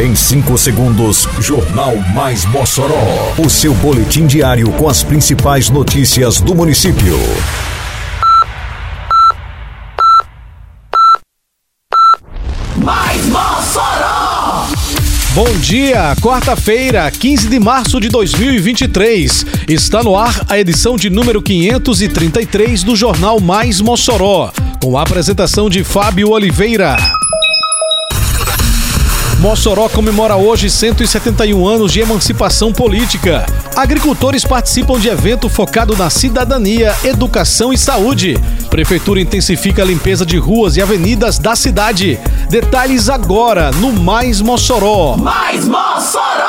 Em 5 segundos, Jornal Mais Mossoró. O seu boletim diário com as principais notícias do município. Mais Mossoró! Bom dia, quarta-feira, 15 de março de 2023. Está no ar a edição de número 533 do Jornal Mais Mossoró, com a apresentação de Fábio Oliveira. Mossoró comemora hoje 171 anos de emancipação política. Agricultores participam de evento focado na cidadania, educação e saúde. Prefeitura intensifica a limpeza de ruas e avenidas da cidade. Detalhes agora no Mais Mossoró. Mais Mossoró!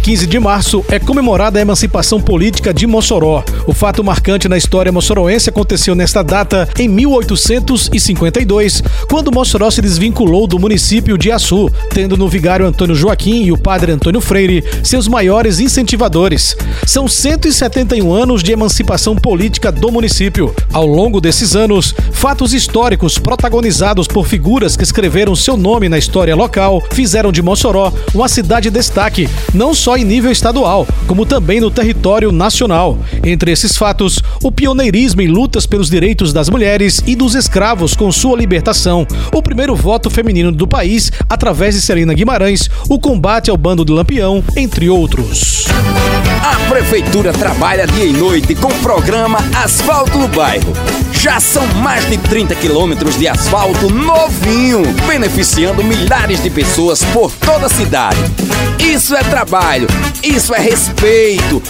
15 de março, é comemorada a emancipação política de Mossoró. O fato marcante na história moçoroense aconteceu nesta data em 1852, quando Mossoró se desvinculou do município de Açu, tendo no vigário Antônio Joaquim e o padre Antônio Freire seus maiores incentivadores. São 171 anos de emancipação política do município. Ao longo desses anos, fatos históricos protagonizados por figuras que escreveram seu nome na história local fizeram de Mossoró uma cidade de destaque, não só em nível estadual, como também no território nacional. Entre esses fatos, o pioneirismo em lutas pelos direitos das mulheres e dos escravos com sua libertação, o primeiro voto feminino do país através de Celina Guimarães, o combate ao bando de Lampião, entre outros. A Prefeitura trabalha dia e noite com o programa Asfalto no Bairro. Já são mais de 30 quilômetros de asfalto novinho, beneficiando milhares de pessoas por toda a cidade. Isso é trabalho, isso é respeito.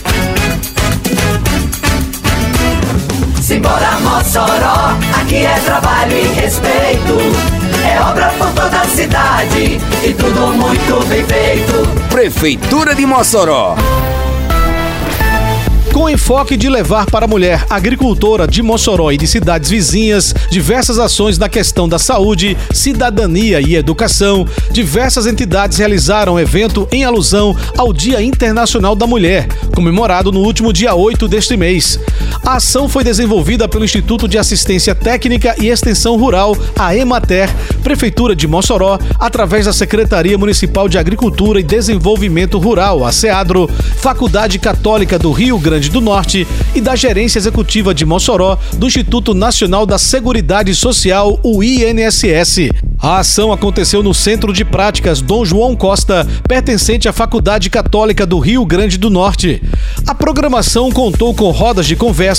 Simbora Mossoró, aqui é trabalho e respeito. É obra por toda a cidade e tudo muito bem feito. Prefeitura de Mossoró. Com enfoque de levar para a mulher agricultora de Mossoró e de cidades vizinhas diversas ações na questão da saúde, cidadania e educação, diversas entidades realizaram evento em alusão ao Dia Internacional da Mulher, comemorado no último dia 8 deste mês. A ação foi desenvolvida pelo Instituto de Assistência Técnica e Extensão Rural, a EMATER, Prefeitura de Mossoró, através da Secretaria Municipal de Agricultura e Desenvolvimento Rural, a SEADRO, Faculdade Católica do Rio Grande do Norte e da Gerência Executiva de Mossoró do Instituto Nacional da Seguridade Social, o INSS. A ação aconteceu no Centro de Práticas Dom João Costa, pertencente à Faculdade Católica do Rio Grande do Norte. A programação contou com rodas de conversa,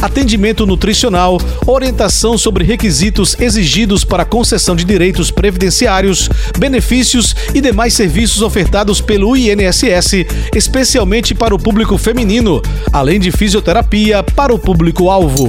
atendimento nutricional, orientação sobre requisitos exigidos para concessão de direitos previdenciários, benefícios e demais serviços ofertados pelo INSS, especialmente para o público feminino, além de fisioterapia para o público-alvo.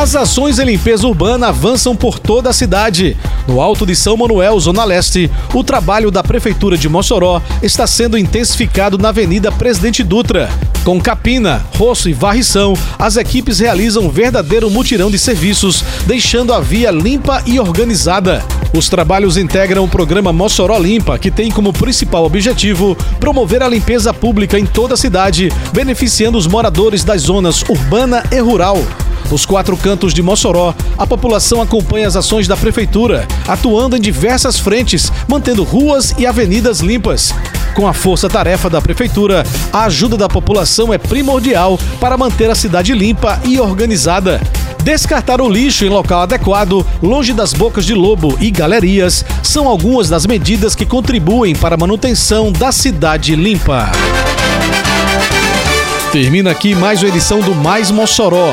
As ações em limpeza urbana avançam por toda a cidade. No Alto de São Manuel, Zona Leste, o trabalho da Prefeitura de Mossoró está sendo intensificado na Avenida Presidente Dutra. Com capina, roço e varrição, as equipes realizam um verdadeiro mutirão de serviços, deixando a via limpa e organizada. Os trabalhos integram o programa Mossoró Limpa, que tem como principal objetivo promover a limpeza pública em toda a cidade, beneficiando os moradores das zonas urbana e rural. Nos quatro cantos de Mossoró, a população acompanha as ações da prefeitura, atuando em diversas frentes, mantendo ruas e avenidas limpas. Com a força-tarefa da prefeitura, a ajuda da população é primordial para manter a cidade limpa e organizada. Descartar o lixo em local adequado, longe das bocas de lobo e galerias, são algumas das medidas que contribuem para a manutenção da cidade limpa. Termina aqui mais uma edição do Mais Mossoró